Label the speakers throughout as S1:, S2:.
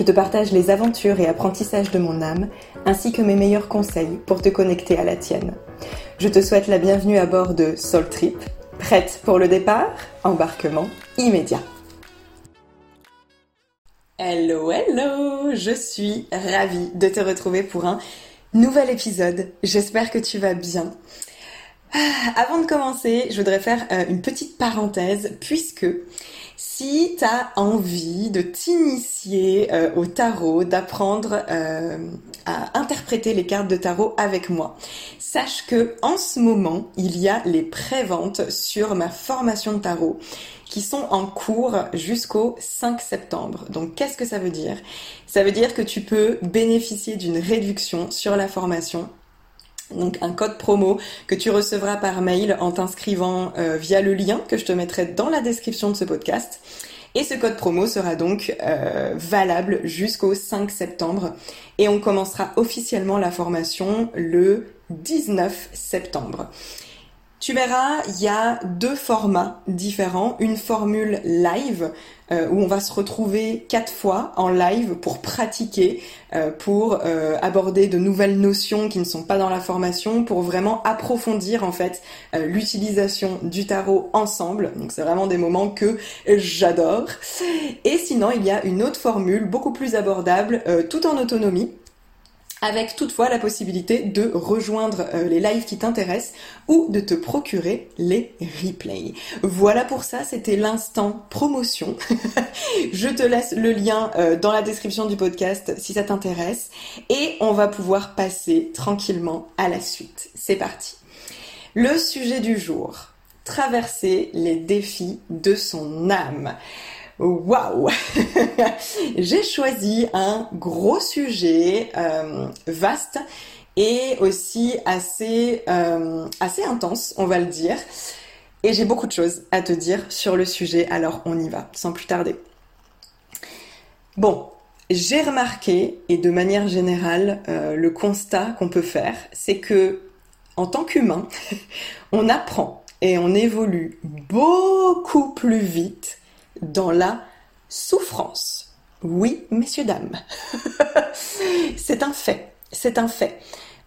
S1: Je te partage les aventures et apprentissages de mon âme, ainsi que mes meilleurs conseils pour te connecter à la tienne. Je te souhaite la bienvenue à bord de Soul Trip. Prête pour le départ? Embarquement immédiat. Hello, hello Je suis ravie de te retrouver pour un nouvel épisode. J'espère que tu vas bien. Ah, avant de commencer, je voudrais faire euh, une petite parenthèse puisque si tu as envie de t'initier euh, au tarot, d'apprendre euh, à interpréter les cartes de tarot avec moi, sache que en ce moment, il y a les préventes sur ma formation de tarot qui sont en cours jusqu'au 5 septembre. Donc qu'est-ce que ça veut dire? Ça veut dire que tu peux bénéficier d'une réduction sur la formation donc un code promo que tu recevras par mail en t'inscrivant euh, via le lien que je te mettrai dans la description de ce podcast. Et ce code promo sera donc euh, valable jusqu'au 5 septembre et on commencera officiellement la formation le 19 septembre. Tu verras, il y a deux formats différents. Une formule live euh, où on va se retrouver quatre fois en live pour pratiquer, euh, pour euh, aborder de nouvelles notions qui ne sont pas dans la formation, pour vraiment approfondir en fait l'utilisation du tarot ensemble. Donc c'est vraiment des moments que j'adore. Et sinon, il y a une autre formule beaucoup plus abordable, tout en autonomie avec toutefois la possibilité de rejoindre euh, les lives qui t'intéressent ou de te procurer les replays. Voilà pour ça, c'était l'instant promotion. Je te laisse le lien euh, dans la description du podcast si ça t'intéresse et on va pouvoir passer tranquillement à la suite. C'est parti. Le sujet du jour, traverser les défis de son âme. Waouh J'ai choisi un gros sujet euh, vaste et aussi assez euh, assez intense, on va le dire. Et j'ai beaucoup de choses à te dire sur le sujet, alors on y va, sans plus tarder. Bon, j'ai remarqué, et de manière générale, euh, le constat qu'on peut faire, c'est que en tant qu'humain, on apprend et on évolue beaucoup plus vite dans la souffrance. Oui, messieurs, dames. c'est un fait. C'est un fait.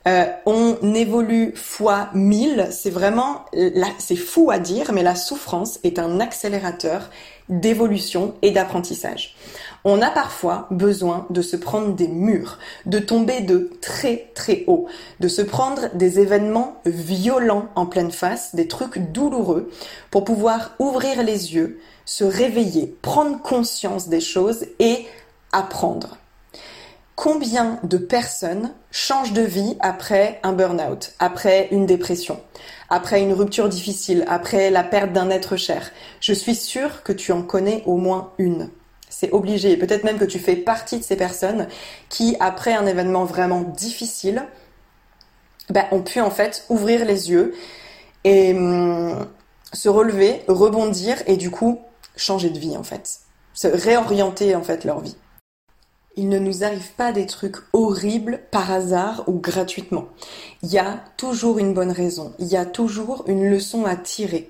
S1: Euh, on évolue fois mille. C'est vraiment, c'est fou à dire, mais la souffrance est un accélérateur d'évolution et d'apprentissage. On a parfois besoin de se prendre des murs, de tomber de très très haut, de se prendre des événements violents en pleine face, des trucs douloureux, pour pouvoir ouvrir les yeux, se réveiller, prendre conscience des choses et apprendre. Combien de personnes changent de vie après un burn-out, après une dépression, après une rupture difficile, après la perte d'un être cher? Je suis sûre que tu en connais au moins une. C'est obligé. Peut-être même que tu fais partie de ces personnes qui, après un événement vraiment difficile, ben, ont pu en fait ouvrir les yeux et hum, se relever, rebondir et du coup changer de vie en fait, se réorienter en fait leur vie. Il ne nous arrive pas des trucs horribles par hasard ou gratuitement. Il y a toujours une bonne raison, il y a toujours une leçon à tirer.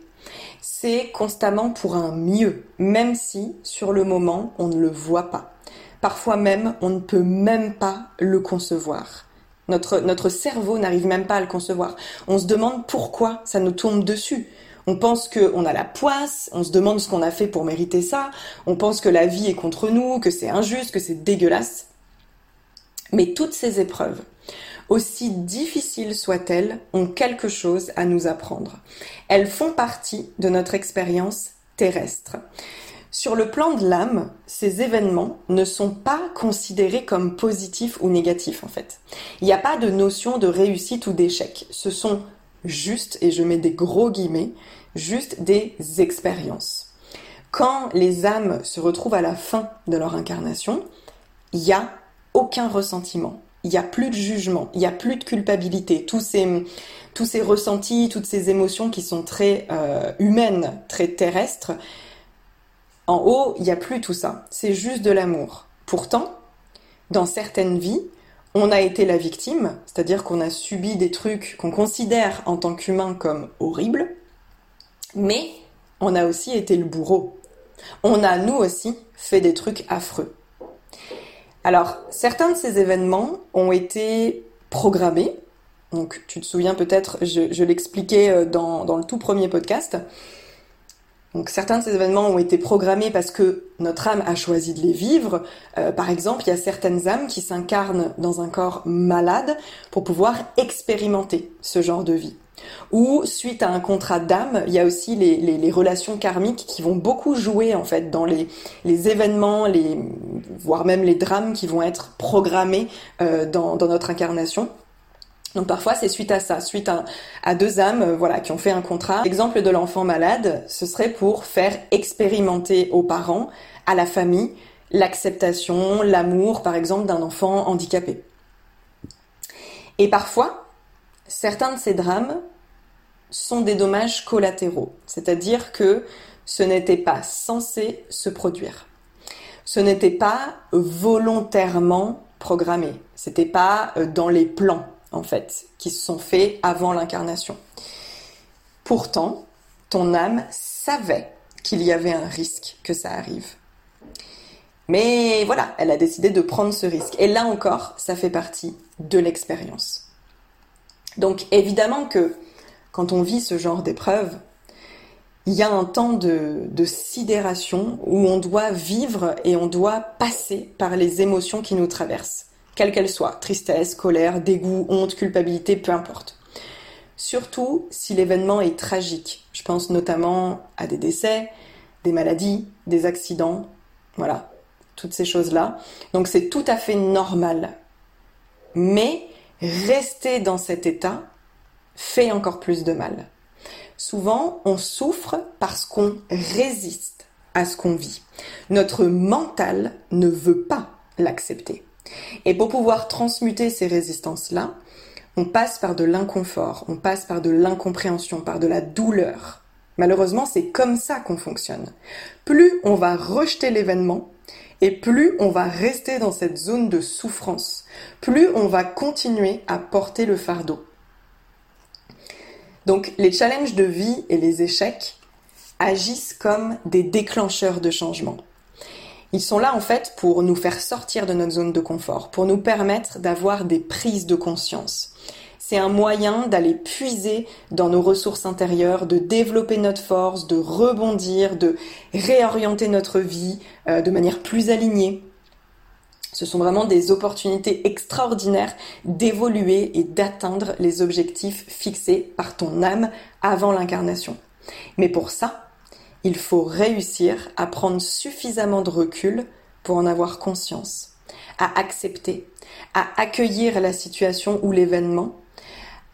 S1: C'est constamment pour un mieux, même si sur le moment on ne le voit pas. Parfois même on ne peut même pas le concevoir. Notre, notre cerveau n'arrive même pas à le concevoir. On se demande pourquoi ça nous tombe dessus. On pense qu'on a la poisse, on se demande ce qu'on a fait pour mériter ça, on pense que la vie est contre nous, que c'est injuste, que c'est dégueulasse. Mais toutes ces épreuves aussi difficiles soient-elles, ont quelque chose à nous apprendre. Elles font partie de notre expérience terrestre. Sur le plan de l'âme, ces événements ne sont pas considérés comme positifs ou négatifs en fait. Il n'y a pas de notion de réussite ou d'échec. Ce sont juste, et je mets des gros guillemets, juste des expériences. Quand les âmes se retrouvent à la fin de leur incarnation, il n'y a aucun ressentiment, il n'y a plus de jugement, il n'y a plus de culpabilité. Tous ces, ressentis, toutes ces émotions qui sont très euh, humaines, très terrestres, en haut, il n'y a plus tout ça. C'est juste de l'amour. Pourtant, dans certaines vies, on a été la victime, c'est-à-dire qu'on a subi des trucs qu'on considère en tant qu'humain comme horribles, mais on a aussi été le bourreau. On a, nous aussi, fait des trucs affreux. Alors, certains de ces événements ont été programmés. Donc, tu te souviens peut-être, je, l'expliquais euh, dans, dans, le tout premier podcast. Donc, certains de ces événements ont été programmés parce que notre âme a choisi de les vivre. Euh, par exemple, il y a certaines âmes qui s'incarnent dans un corps malade pour pouvoir expérimenter ce genre de vie. Ou suite à un contrat d'âme, il y a aussi les, relations karmiques qui vont beaucoup jouer en fait dans les, événements, les, voire même les drames qui vont être programmés euh, dans, notre incarnation. Donc parfois c'est suite à ça, suite à, deux âmes euh, voilà qui ont fait un contrat. L'exemple de l'enfant malade, ce serait pour faire expérimenter aux parents, à la famille, l'acceptation, l'amour par exemple d'un enfant handicapé. Et parfois, certains de ces drames sont des dommages collatéraux, c'est-à-dire que ce n'était pas censé se produire. Ce n'était pas volontairement programmé, c'était pas euh, dans les plans en fait qui se sont faits avant l'incarnation. Pourtant, ton âme savait qu'il y avait un risque que ça arrive. Mais voilà, elle a décidé de prendre ce risque. Et là encore, ça fait partie de l'expérience. Donc évidemment que quand on vit ce genre d'épreuve, il y a un temps de, sidération où on doit vivre et on doit passer par les émotions qui nous traversent, quelles qu'elles soient, tristesse, colère, dégoût, honte, culpabilité, peu importe. Surtout si l'événement est tragique. Je pense notamment à des décès, des maladies, des accidents, voilà, toutes ces choses-là. Donc c'est tout à fait normal. Mais rester dans cet état, fait encore plus de mal. Souvent, on souffre parce qu'on résiste à ce qu'on vit. Notre mental ne veut pas l'accepter. Et pour pouvoir transmuter ces résistances-là, on passe par de l'inconfort, on passe par de l'incompréhension, par de la douleur. Malheureusement, c'est comme ça qu'on fonctionne. Plus on va rejeter l'événement, et plus on va rester dans cette zone de souffrance, plus on va continuer à porter le fardeau. Donc les challenges de vie et les échecs agissent comme des déclencheurs de changement. Ils sont là en fait pour nous faire sortir de notre zone de confort, pour nous permettre d'avoir des prises de conscience. C'est un moyen d'aller puiser dans nos ressources intérieures, de développer notre force, de rebondir, de réorienter notre vie euh, de manière plus alignée. Ce sont vraiment des opportunités extraordinaires d'évoluer et d'atteindre les objectifs fixés par ton âme avant l'incarnation. Mais pour ça, il faut réussir à prendre suffisamment de recul pour en avoir conscience, à accepter, à accueillir la situation ou l'événement,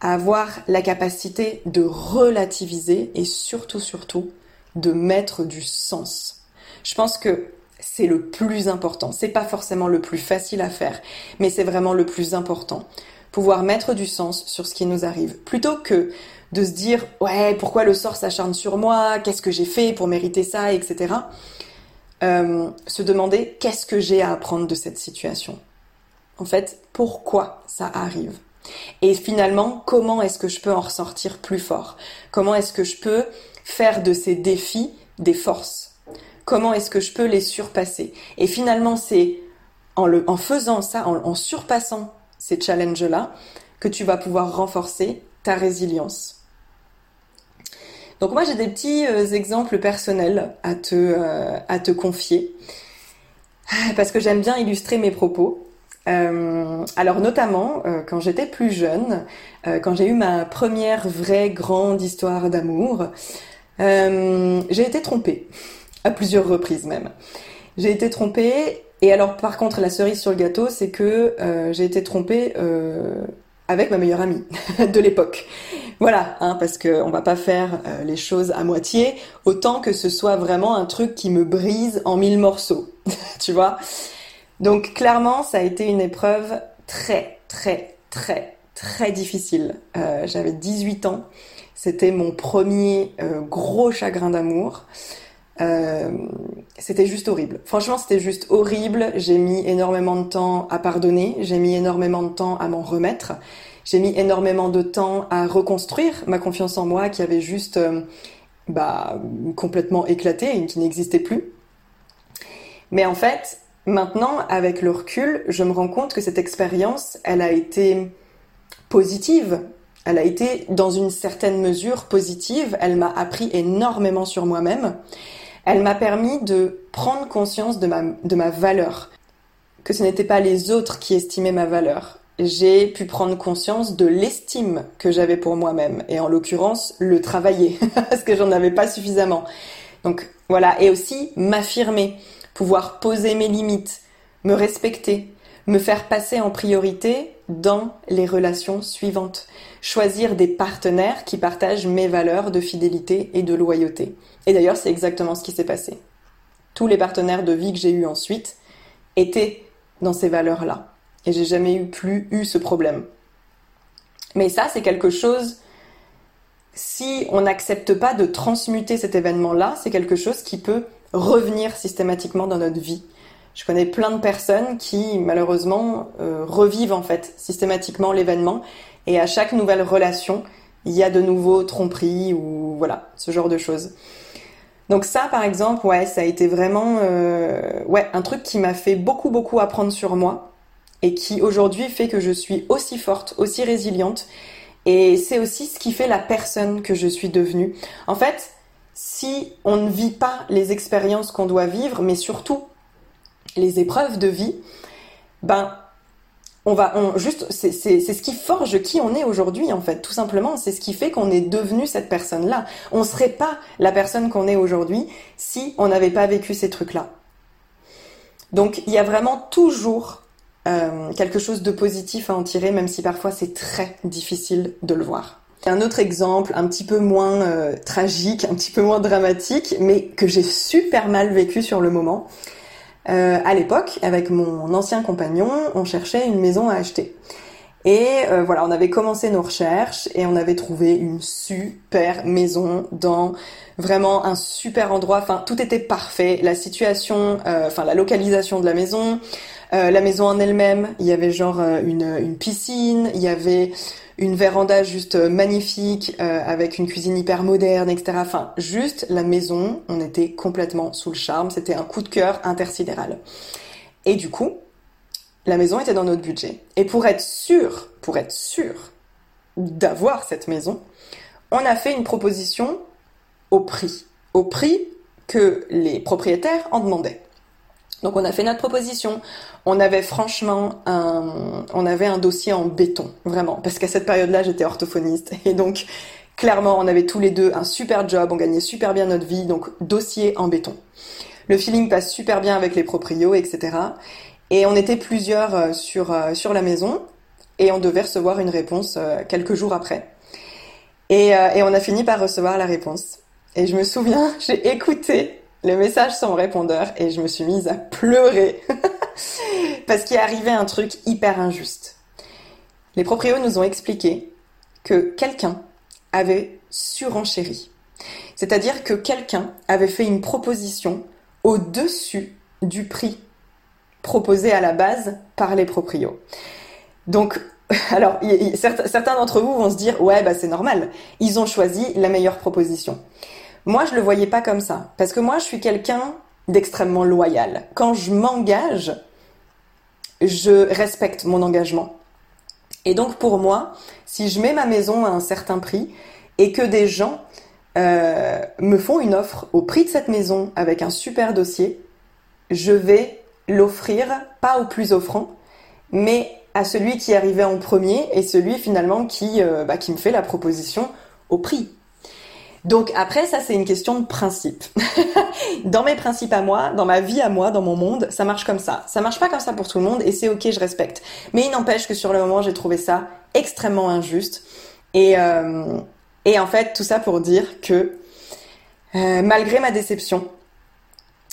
S1: avoir la capacité de relativiser et surtout, surtout, de mettre du sens. Je pense que c'est le plus important. C'est pas forcément le plus facile à faire, mais c'est vraiment le plus important. Pouvoir mettre du sens sur ce qui nous arrive. Plutôt que de se dire, ouais, pourquoi le sort s'acharne sur moi? Qu'est-ce que j'ai fait pour mériter ça, etc. Euh, se demander qu'est-ce que j'ai à apprendre de cette situation. En fait, pourquoi ça arrive? Et finalement, comment est-ce que je peux en ressortir plus fort? Comment est-ce que je peux faire de ces défis des forces? Comment est-ce que je peux les surpasser? Et finalement, c'est en, faisant ça, en, surpassant ces challenges-là, que tu vas pouvoir renforcer ta résilience. Donc moi, j'ai des petits euh, exemples personnels à te, euh, à te confier, parce que j'aime bien illustrer mes propos. Euh, alors notamment euh, quand j'étais plus jeune, euh, quand j'ai eu ma première vraie grande histoire d'amour, j'ai été trompée à plusieurs reprises même. J'ai été trompée et alors par contre la cerise sur le gâteau, c'est que j'ai été trompée avec ma meilleure amie de l'époque. Voilà, hein, parce que on va pas faire les choses à moitié, autant que ce soit vraiment un truc qui me brise en mille morceaux, tu vois. Donc clairement, ça a été une épreuve très, très, très, très difficile. Euh, j'avais 18 ans. C'était mon premier euh, gros chagrin d'amour. Euh, c'était juste horrible. Franchement, c'était juste horrible. J'ai mis énormément de temps à pardonner. J'ai mis énormément de temps à m'en remettre. J'ai mis énormément de temps à reconstruire ma confiance en moi qui avait juste bah, complètement éclaté et qui n'existait plus. Mais en fait, Maintenant, avec le recul, je me rends compte que cette expérience, elle a été positive. Elle a été, dans une certaine mesure, positive. Elle m'a appris énormément sur moi-même. Elle m'a permis de prendre conscience de ma, de ma valeur. Que ce n'était pas les autres qui estimaient ma valeur. J'ai pu prendre conscience de l'estime que j'avais pour moi-même. Et en l'occurrence, le travailler. parce que j'en avais pas suffisamment. Donc, voilà. Et aussi, m'affirmer pouvoir poser mes limites, me respecter, me faire passer en priorité dans les relations suivantes. Choisir des partenaires qui partagent mes valeurs de fidélité et de loyauté. Et d'ailleurs, c'est exactement ce qui s'est passé. Tous les partenaires de vie que j'ai eus ensuite étaient dans ces valeurs-là. Et j'ai jamais eu plus eu ce problème. Mais ça, c'est quelque chose, si on n'accepte pas de transmuter cet événement-là, c'est quelque chose qui peut revenir systématiquement dans notre vie. Je connais plein de personnes qui malheureusement euh, revivent en fait systématiquement l'événement et à chaque nouvelle relation, il y a de nouveaux tromperies ou voilà, ce genre de choses. Donc ça par exemple, ouais, ça a été vraiment euh, ouais, un truc qui m'a fait beaucoup beaucoup apprendre sur moi et qui aujourd'hui fait que je suis aussi forte, aussi résiliente et c'est aussi ce qui fait la personne que je suis devenue. En fait, si on ne vit pas les expériences qu'on doit vivre, mais surtout les épreuves de vie, ben on va on, juste c'est ce qui forge qui on est aujourd'hui en fait tout simplement. C'est ce qui fait qu'on est devenu cette personne là on serait pas la personne qu'on est aujourd'hui si on n'avait pas vécu ces trucs là donc il y a vraiment toujours euh, quelque chose de positif à en tirer même si parfois c'est très difficile de le voir un autre exemple, un petit peu moins euh, tragique, un petit peu moins dramatique, mais que j'ai super mal vécu sur le moment. Euh, à l'époque, avec mon ancien compagnon, on cherchait une maison à acheter. Et euh, voilà, on avait commencé nos recherches et on avait trouvé une super maison dans vraiment un super endroit. Enfin, tout était parfait. La situation, enfin la localisation de la maison, la maison en elle-même. Il y avait genre une, une piscine, il y avait une véranda juste euh, magnifique euh, avec une cuisine hyper moderne, etc. Enfin, juste la maison, on était complètement sous le charme. C'était un coup de cœur intersidéral. Et du coup, la maison était dans notre budget. Et pour être sûr, pour être sûr d'avoir cette maison, on a fait une proposition au prix, au prix que les propriétaires en demandaient. Donc on a fait notre proposition. On avait franchement un, on avait un dossier en béton, vraiment, parce qu'à cette période-là, j'étais orthophoniste et donc clairement, on avait tous les deux un super job, on gagnait super bien notre vie, donc dossier en béton. Le feeling passe super bien avec les proprios, etc. Et on était plusieurs euh, sur euh, sur la maison et on devait recevoir une réponse euh, quelques jours après. Et, et on a fini par recevoir la réponse. Et je me souviens, j'ai écouté le message sans répondeur et je me suis mise à pleurer parce qu'il arrivait un truc hyper injuste. Les proprios nous ont expliqué que quelqu'un avait surenchéri. C'est-à-dire que quelqu'un avait fait une proposition au-dessus du prix proposé à la base par les proprios. Donc, alors, certains d'entre vous vont se dire, ouais, bah c'est normal. Ils ont choisi la meilleure proposition. Moi, je le voyais pas comme ça. Parce que moi, je suis quelqu'un d'extrêmement loyal. Quand je m'engage, je respecte mon engagement. Et donc, pour moi, si je mets ma maison à un certain prix et que des gens euh, me font une offre au prix de cette maison avec un super dossier, je vais l'offrir pas au plus offrant, mais à celui qui arrivait en premier et celui finalement qui, euh, bah, qui me fait la proposition au prix. Donc après, ça c'est une question de principe. dans mes principes à moi, dans ma vie à moi, dans mon monde, ça marche comme ça. Ça marche pas comme ça pour tout le monde et c'est ok, je respecte. Mais il n'empêche que sur le moment, j'ai trouvé ça extrêmement injuste. Et, euh, et en fait, tout ça pour dire que euh, malgré ma déception,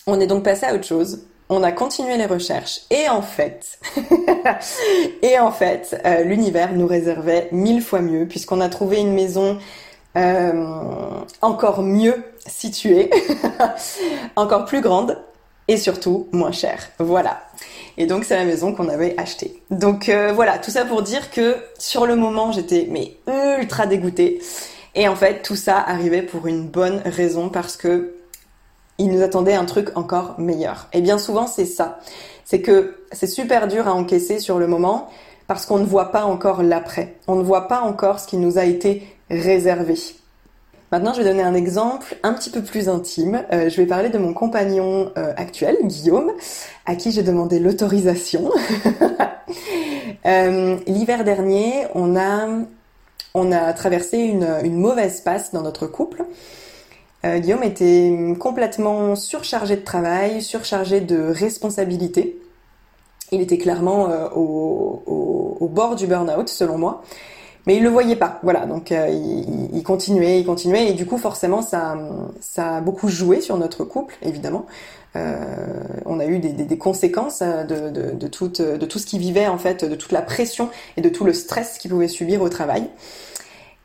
S1: on est donc passé à autre chose. On a continué les recherches et en fait, et en fait, euh, l'univers nous réservait mille fois mieux puisqu'on a trouvé une maison euh, encore mieux située, encore plus grande et surtout moins chère. Voilà. Et donc c'est la maison qu'on avait achetée. Donc euh, voilà, tout ça pour dire que sur le moment j'étais mais ultra dégoûtée. Et en fait tout ça arrivait pour une bonne raison parce que il nous attendait un truc encore meilleur. Et bien souvent c'est ça. C'est que c'est super dur à encaisser sur le moment parce qu'on ne voit pas encore l'après. On ne voit pas encore ce qui nous a été réservé. Maintenant, je vais donner un exemple un petit peu plus intime. Euh, je vais parler de mon compagnon euh, actuel, Guillaume, à qui j'ai demandé l'autorisation. euh, L'hiver dernier, on a, on a traversé une, une mauvaise passe dans notre couple. Euh, Guillaume était complètement surchargé de travail, surchargé de responsabilités. Il était clairement euh, au, au, au, bord du burn-out, selon moi mais il le voyait pas. Voilà, donc euh, il, il, continuait, il continuait, et du coup forcément ça, ça a beaucoup joué sur notre couple, évidemment. Euh, on a eu des, des, des conséquences euh, de, de, de, tout, de tout ce qu'il vivait en fait, de toute la pression et de tout le stress qu'il pouvait subir au travail.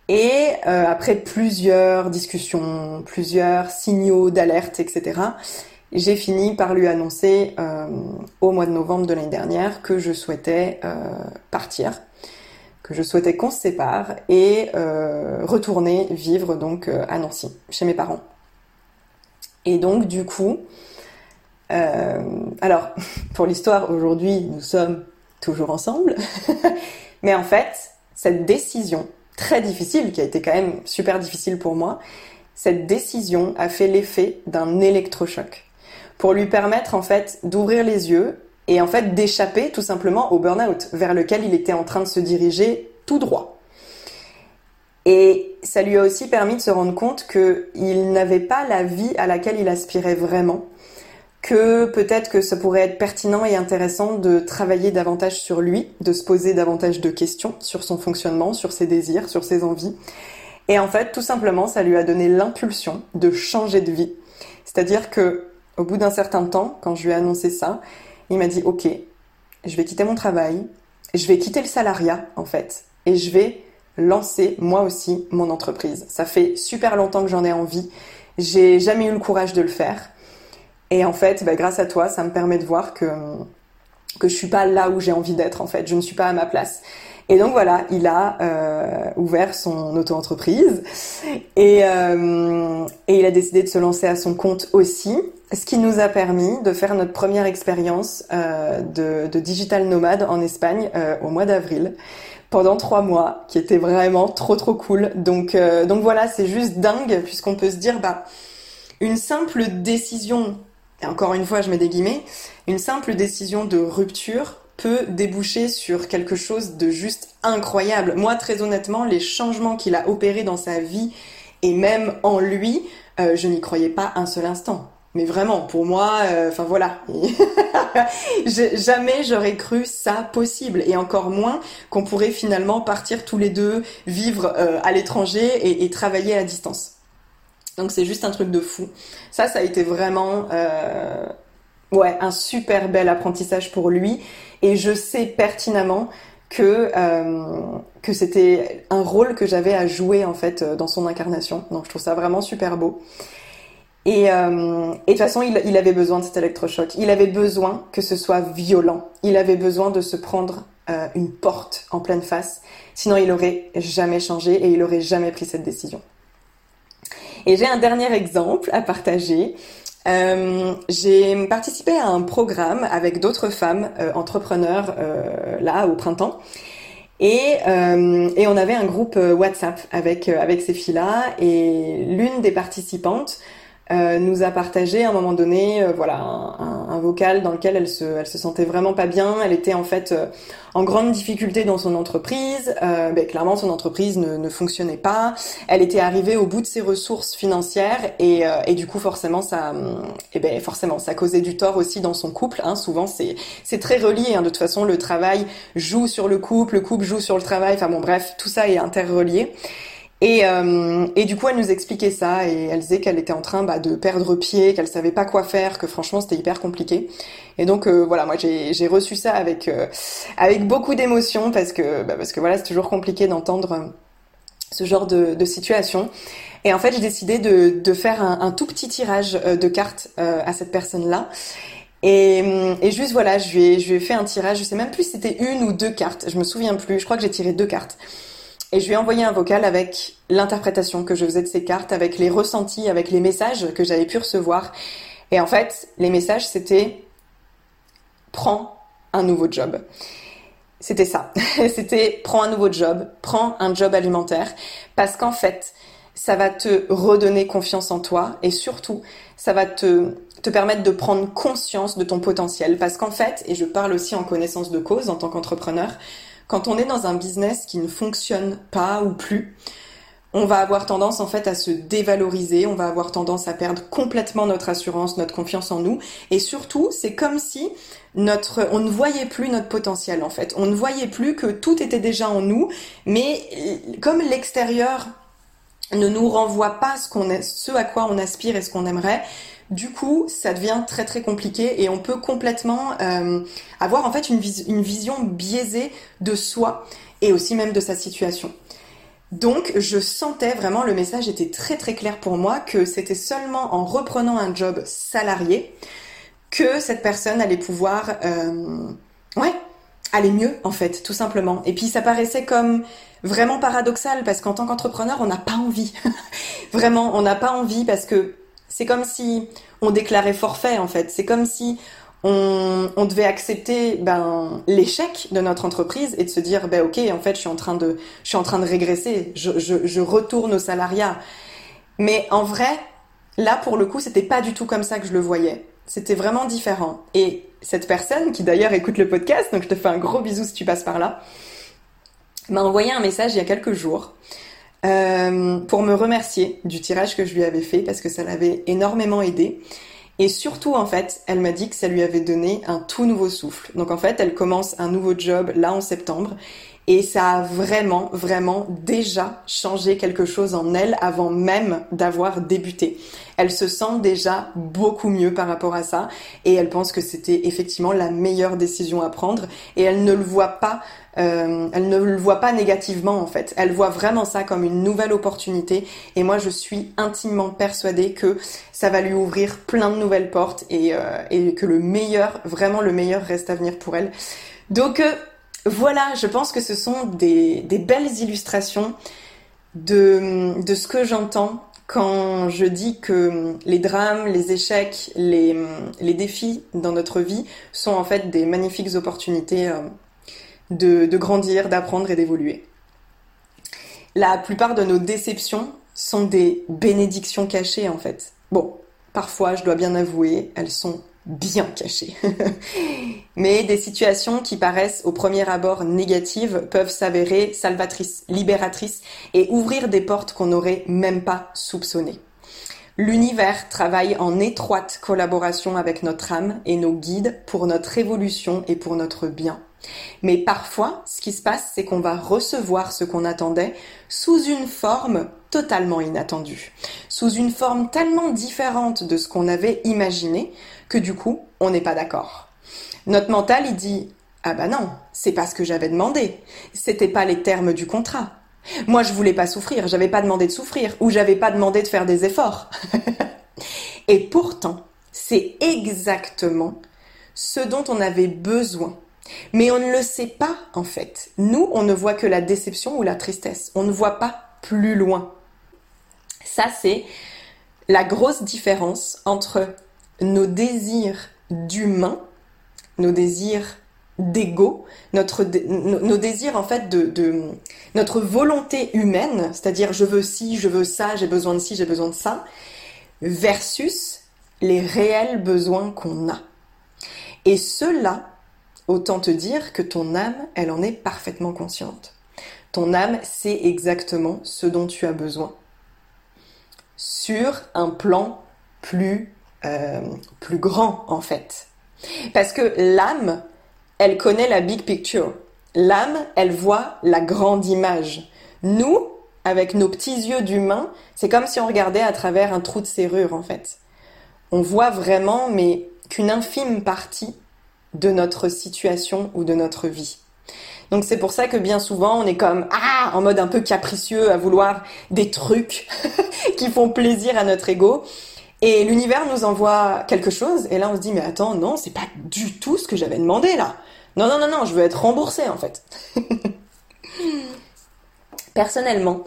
S1: Et euh, après plusieurs discussions, plusieurs signaux d'alerte, etc., j'ai fini par lui annoncer euh, au mois de novembre de l'année dernière que je souhaitais partir que je souhaitais qu'on se sépare et euh, retourner vivre donc euh, à Nancy, chez mes parents. Et donc du coup, euh, alors pour l'histoire, aujourd'hui nous sommes toujours ensemble, mais en fait cette décision très difficile, qui a été quand même super difficile pour moi, cette décision a fait l'effet d'un électrochoc pour lui permettre en fait d'ouvrir les yeux et en fait d'échapper tout simplement au burn-out vers lequel il était en train de se diriger tout droit. Et ça lui a aussi permis de se rendre compte qu'il n'avait pas la vie à laquelle il aspirait vraiment, que peut-être que ça pourrait être pertinent et intéressant de travailler davantage sur lui, de se poser davantage de questions sur son fonctionnement, sur ses désirs, sur ses envies. Et en fait, tout simplement, ça lui a donné l'impulsion de changer de vie. C'est-à-dire que, au bout d'un certain temps, quand je lui ai annoncé ça, il m'a dit ok, je vais quitter mon travail, je vais quitter le salariat en fait, et je vais lancer moi aussi mon entreprise. Ça fait super longtemps que j'en ai envie, j'ai jamais eu le courage de le faire, et en fait, bah, grâce à toi, ça me permet de voir que que je suis pas là où j'ai envie d'être en fait, je ne suis pas à ma place. Et donc voilà, il a euh, ouvert son auto-entreprise et, euh, et il a décidé de se lancer à son compte aussi, ce qui nous a permis de faire notre première expérience euh, de, de, digital nomade en Espagne euh, au mois d'avril pendant trois mois, qui était vraiment trop trop cool. Donc euh, donc voilà, c'est juste dingue puisqu'on peut se dire bah une simple décision, et encore une fois je mets des guillemets, une simple décision de rupture déboucher sur quelque chose de juste incroyable. Moi, très honnêtement, les changements qu'il a opérés dans sa vie et même en lui, euh, je n'y croyais pas un seul instant. Mais vraiment, pour moi, euh, enfin voilà, jamais j'aurais cru ça possible, et encore moins qu'on pourrait finalement partir tous les deux, vivre euh, à l'étranger et, travailler à distance. Donc c'est juste un truc de fou. Ça, ça a été vraiment ouais, un super bel apprentissage pour lui. Et je sais pertinemment que euh, que c'était un rôle que j'avais à jouer en fait dans son incarnation. Donc je trouve ça vraiment super beau. Et, euh, et de toute façon, il, il, avait besoin de cet électrochoc. Il avait besoin que ce soit violent. Il avait besoin de se prendre euh, une porte en pleine face. Sinon, il aurait jamais changé et il aurait jamais pris cette décision. Et j'ai un dernier exemple à partager. Euh, j'ai participé à un programme avec d'autres femmes euh, entrepreneurs euh, là au printemps. Et, et, on avait un groupe WhatsApp avec, avec ces filles-là. Et l'une des participantes euh, nous a partagé à un moment donné, euh, voilà, un, un, vocal dans lequel elle se, elle se sentait vraiment pas bien. Elle était en fait euh, en grande difficulté dans son entreprise. Ben, clairement, son entreprise ne, ne, fonctionnait pas. Elle était arrivée au bout de ses ressources financières et, et du coup, forcément, ça, et eh ben, forcément, ça causait du tort aussi dans son couple. Hein. Souvent, c'est, c'est très relié. Hein. De toute façon, le travail joue sur le couple, le couple joue sur le travail. Enfin bon, bref, tout ça est interrelié. Et, euh, et, du coup, elle nous expliquait ça et elle disait qu'elle était en train bah, de perdre pied, qu'elle savait pas quoi faire, que franchement c'était hyper compliqué. Et donc euh, voilà, moi j'ai reçu ça avec euh, avec beaucoup d'émotion parce que bah, parce que voilà, c'est toujours compliqué d'entendre ce genre de, de, situation. Et en fait, j'ai décidé de, de faire un, tout petit tirage de cartes à cette personne-là. Et, et, juste voilà, je lui, ai, je lui ai fait un tirage. Je sais même plus si c'était une ou deux cartes. Je me souviens plus. Je crois que j'ai tiré deux cartes. Et je lui ai envoyé un vocal avec l'interprétation que je faisais de ces cartes, avec les ressentis, avec les messages que j'avais pu recevoir. Et en fait, les messages, c'était prends un nouveau job. C'était ça. c'était prends un nouveau job, prends un job alimentaire, parce qu'en fait, ça va te redonner confiance en toi et surtout, ça va te, te permettre de prendre conscience de ton potentiel. Parce qu'en fait, et je parle aussi en connaissance de cause en tant qu'entrepreneur, quand on est dans un business qui ne fonctionne pas ou plus, on va avoir tendance en fait à se dévaloriser, on va avoir tendance à perdre complètement notre assurance, notre confiance en nous et surtout, c'est comme si notre on ne voyait plus notre potentiel en fait. On ne voyait plus que tout était déjà en nous, mais comme l'extérieur ne nous renvoie pas ce ce à quoi on aspire et ce qu'on aimerait, du coup, ça devient très très compliqué et on peut complètement euh, avoir en fait une, vision biaisée de soi et aussi même de sa situation. Donc, je sentais vraiment, le message était très très clair pour moi que c'était seulement en reprenant un job salarié que cette personne allait pouvoir, euh, ouais, aller mieux en fait, tout simplement. Et puis ça paraissait comme vraiment paradoxal parce qu'en tant qu'entrepreneur, on n'a pas envie. vraiment, on n'a pas envie parce que c'est comme si on déclarait forfait en fait. C'est comme si on, devait accepter ben, l'échec de notre entreprise et de se dire ben ok en fait je suis en train de régresser, je, je, retourne au salariat. Mais en vrai, là pour le coup c'était pas du tout comme ça que je le voyais. C'était vraiment différent. Et cette personne qui d'ailleurs écoute le podcast, donc je te fais un gros bisou si tu passes par là, m'a envoyé un message il y a quelques jours euh, pour me remercier du tirage que je lui avais fait parce que ça l'avait énormément aidé. Et surtout, en fait, elle m'a dit que ça lui avait donné un tout nouveau souffle. Donc, en fait, elle commence un nouveau job là en septembre. Et ça a vraiment, vraiment déjà changé quelque chose en elle avant même d'avoir débuté. Elle se sent déjà beaucoup mieux par rapport à ça et elle pense que c'était effectivement la meilleure décision à prendre et elle ne le voit pas euh, elle ne le voit pas négativement en fait. Elle voit vraiment ça comme une nouvelle opportunité et moi je suis intimement persuadée que ça va lui ouvrir plein de nouvelles portes et, euh, que le meilleur, vraiment le meilleur reste à venir pour elle. Donc euh, voilà, je pense que ce sont des, belles illustrations de, de ce que j'entends quand je dis que les drames, les échecs, les, les défis dans notre vie sont en fait des magnifiques opportunités de, grandir, d'apprendre et d'évoluer. La plupart de nos déceptions sont des bénédictions cachées en fait. Bon, parfois, je dois bien avouer, elles sont bien cachées. Mais des situations qui paraissent au premier abord négatives peuvent s'avérer salvatrices, libératrices et ouvrir des portes qu'on n'aurait même pas soupçonnées. L'univers travaille en étroite collaboration avec notre âme et nos guides pour notre évolution et pour notre bien. Mais parfois, ce qui se passe, c'est qu'on va recevoir ce qu'on attendait sous une forme totalement inattendue, sous une forme tellement différente de ce qu'on avait imaginé du coup, on n'est pas d'accord. Notre mental, il dit ah bah non, c'est pas ce que j'avais demandé. C'était pas les termes du contrat. Moi, je voulais pas souffrir, j'avais pas demandé de souffrir, ou j'avais pas demandé de faire des efforts. Et pourtant, c'est exactement ce dont on avait besoin mais on ne le sait pas en fait. Nous, on ne voit que la déception ou la tristesse. On ne voit pas plus loin. Ça, c'est la grosse différence entre nos désirs d'humain, nos désirs d'ego, notre, nos, désirs en fait de, de notre volonté humaine, c'est-à-dire je veux ci, je veux ça, j'ai besoin de ci, j'ai besoin de ça, versus les réels besoins qu'on a. Et cela, autant te dire que ton âme, elle en est parfaitement consciente. Ton âme sait exactement ce dont tu as besoin. Sur un plan plus, euh, plus grand, en fait. Parce que l'âme, elle connaît la big picture. L'âme, elle voit la grande image. Nous, avec nos petits yeux d'humain, c'est comme si on regardait à travers un trou de serrure, en fait. On voit vraiment, mais qu'une infime partie de notre situation ou de notre vie. Donc c'est pour ça que bien souvent on est comme ah en mode un peu capricieux à vouloir des trucs qui font plaisir à notre ego et l'univers nous envoie quelque chose et là on se dit mais attends non c'est pas du tout ce que j'avais demandé là. Non non non non je veux être remboursé en fait. Personnellement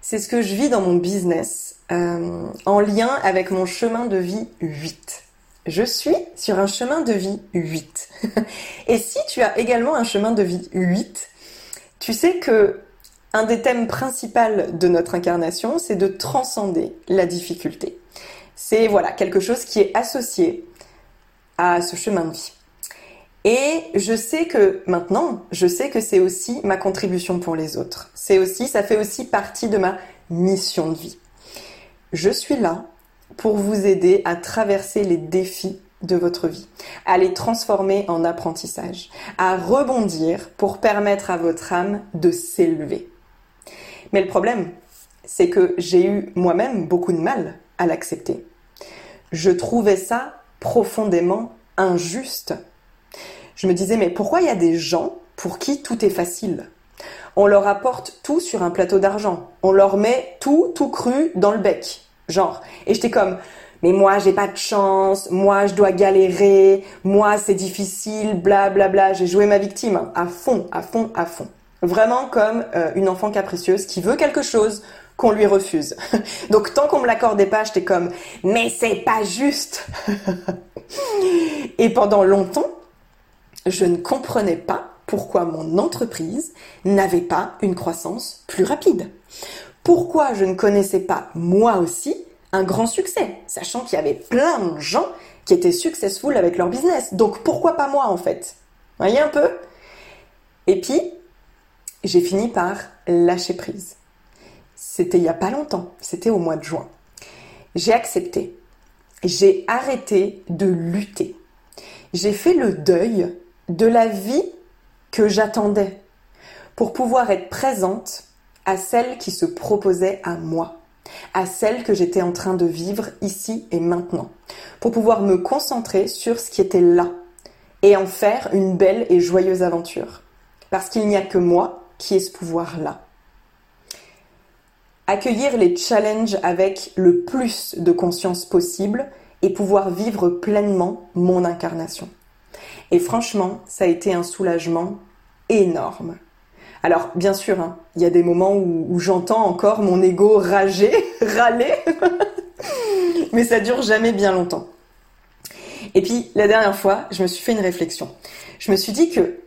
S1: c'est ce que je vis dans mon business euh, en lien avec mon chemin de vie 8. Je suis sur un chemin de vie 8. Et si tu as également un chemin de vie 8, tu sais que un des thèmes principaux de notre incarnation, c'est de transcender la difficulté. C'est voilà, quelque chose qui est associé à ce chemin de vie. Et je sais que maintenant, je sais que c'est aussi ma contribution pour les autres. C'est aussi, ça fait aussi partie de ma mission de vie. Je suis là pour vous aider à traverser les défis de votre vie, à les transformer en apprentissage, à rebondir pour permettre à votre âme de s'élever. Mais le problème, c'est que j'ai eu moi-même beaucoup de mal à l'accepter. Je trouvais ça profondément injuste. Je me disais, mais pourquoi il y a des gens pour qui tout est facile? On leur apporte tout sur un plateau d'argent. On leur met tout, tout cru dans le bec. Genre. Et j'étais comme, mais moi j'ai pas de chance, moi je dois galérer, moi c'est difficile, bla bla bla. J'ai joué ma victime à fond, à fond, à fond. Vraiment comme euh, une enfant capricieuse qui veut quelque chose qu'on lui refuse. Donc tant qu'on me l'accordait pas, j'étais comme mais c'est pas juste. Et pendant longtemps, je ne comprenais pas pourquoi mon entreprise n'avait pas une croissance plus rapide pourquoi je ne connaissais pas moi aussi un grand succès, sachant qu'il y avait plein de gens qui étaient successful avec leur business. Donc pourquoi pas moi en fait? Voyez un peu? Et puis, j'ai fini par lâcher prise. C'était il y a pas longtemps, c'était au mois de juin. J'ai accepté. J'ai arrêté de lutter. J'ai fait le deuil de la vie que j'attendais pour pouvoir être présente à celle qui se proposait à moi, à celle que j'étais en train de vivre ici et maintenant, pour pouvoir me concentrer sur ce qui était là et en faire une belle et joyeuse aventure. Parce qu'il n'y a que moi qui ai ce pouvoir-là. Accueillir les challenges avec le plus de conscience possible et pouvoir vivre pleinement mon incarnation. Et franchement, ça a été un soulagement énorme. Alors, bien sûr, hein, il y a des moments où, j'entends encore mon ego rager, râler, mais ça dure jamais bien longtemps. Et puis, la dernière fois, je me suis fait une réflexion. Je me suis dit que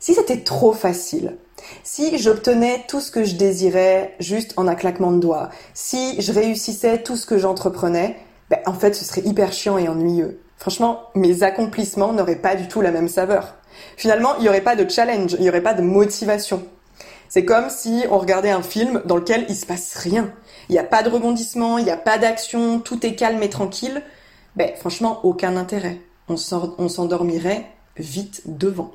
S1: si c'était trop facile, si j'obtenais tout ce que je désirais juste en un claquement de doigts, si je réussissais tout ce que j'entreprenais, ben, en fait, ce serait hyper chiant et ennuyeux. Franchement, mes accomplissements n'auraient pas du tout la même saveur. Finalement, il n'y aurait pas de challenge, il n'y aurait pas de motivation. C'est comme si on regardait un film dans lequel il se passe rien. Il n'y a pas de rebondissement, il n'y a pas d'action, tout est calme et tranquille. Ben, franchement, aucun intérêt. On s'endormirait vite devant.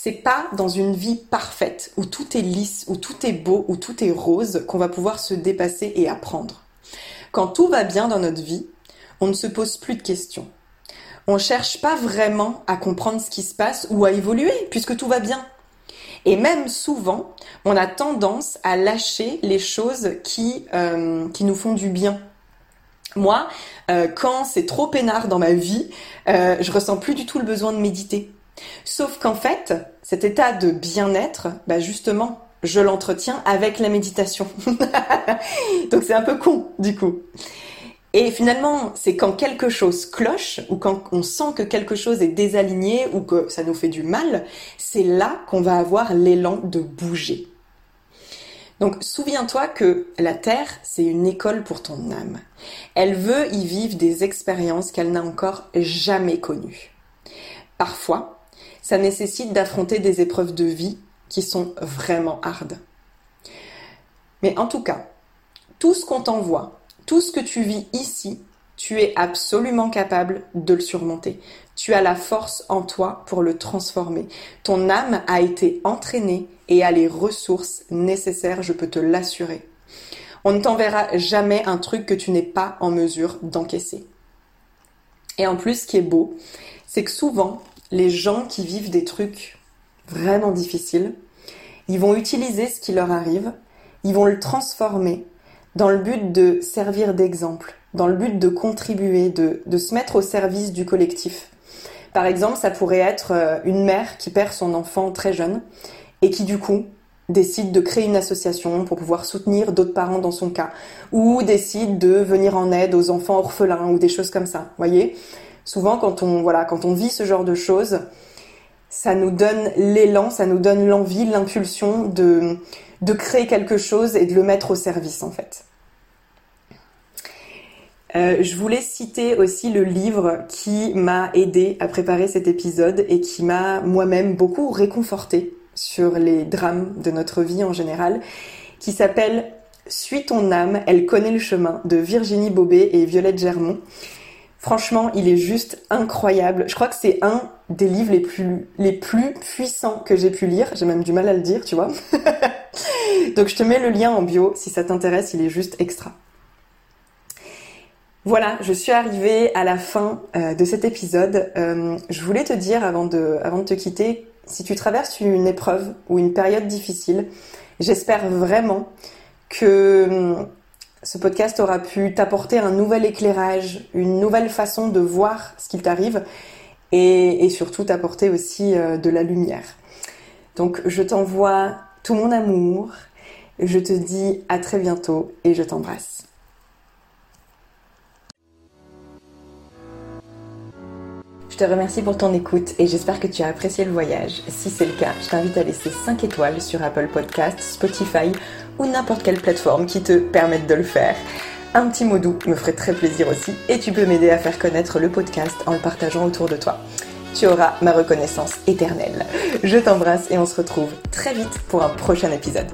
S1: C'est pas dans une vie parfaite, où tout est lisse, où tout est beau, où tout est rose, qu'on va pouvoir se dépasser et apprendre. Quand tout va bien dans notre vie, on ne se pose plus de questions. On cherche pas vraiment à comprendre ce qui se passe ou à évoluer, puisque tout va bien. Et même souvent, on a tendance à lâcher les choses qui, euh, qui nous font du bien. Moi, euh, quand c'est trop peinard dans ma vie, euh, je ressens plus du tout le besoin de méditer. Sauf qu'en fait, cet état de bien-être, bah justement, je l'entretiens avec la méditation. Donc c'est un peu con, du coup. Et finalement, c'est quand quelque chose cloche ou quand on sent que quelque chose est désaligné ou que ça nous fait du mal, c'est là qu'on va avoir l'élan de bouger. Donc souviens-toi que la Terre, c'est une école pour ton âme. Elle veut y vivre des expériences qu'elle n'a encore jamais connues. Parfois, ça nécessite d'affronter des épreuves de vie qui sont vraiment hardes. Mais en tout cas, tout ce qu'on t'envoie, tout ce que tu vis ici, tu es absolument capable de le surmonter. Tu as la force en toi pour le transformer. Ton âme a été entraînée et a les ressources nécessaires, je peux te l'assurer. On ne t'enverra jamais un truc que tu n'es pas en mesure d'encaisser. Et en plus, ce qui est beau, c'est que souvent, les gens qui vivent des trucs vraiment difficiles, ils vont utiliser ce qui leur arrive, ils vont le transformer dans le but de servir d'exemple, dans le but de contribuer, de, de se mettre au service du collectif. Par exemple, ça pourrait être euh, une mère qui perd son enfant très jeune et qui du coup décide de créer une association pour pouvoir soutenir d'autres parents dans son cas, ou décide de venir en aide aux enfants orphelins ou des choses comme ça. Voyez, souvent quand on voilà, vit ce genre de choses, ça nous donne l'élan, ça nous donne l'envie, l'impulsion de de créer quelque chose et de le mettre au service en fait. Euh, je voulais citer aussi le livre qui m'a aidé à préparer cet épisode et qui m'a moi-même beaucoup réconforté sur les drames de notre vie en général, qui s'appelle Suis ton âme, elle connaît le chemin de Virginie Bobet et Violette Germont. Franchement, il est juste incroyable. Je crois que c'est un des livres les plus, puissants que j'ai pu lire. J'ai même du mal à le dire, tu vois. Donc je te mets le lien en bio si ça t'intéresse, il est juste extra. Voilà, je suis arrivée à la fin euh, de cet épisode. Euh, je voulais te dire avant de, avant de te quitter, si tu traverses une épreuve ou une période difficile, j'espère vraiment que hum, ce podcast aura pu t'apporter un nouvel éclairage, une nouvelle façon de voir ce qui t'arrive et, et, surtout t'apporter aussi euh, de la lumière. Donc je t'envoie tout mon amour, je te dis à très bientôt et je t'embrasse. Je te remercie pour ton écoute et j'espère que tu as apprécié le voyage. Si c'est le cas, je t'invite à laisser 5 étoiles sur Apple Podcast, Spotify ou n'importe quelle plateforme qui te permette de le faire. Un petit mot doux me ferait très plaisir aussi et tu peux m'aider à faire connaître le podcast en le partageant autour de toi. Tu auras ma reconnaissance éternelle. Je t'embrasse et on se retrouve très vite pour un prochain épisode.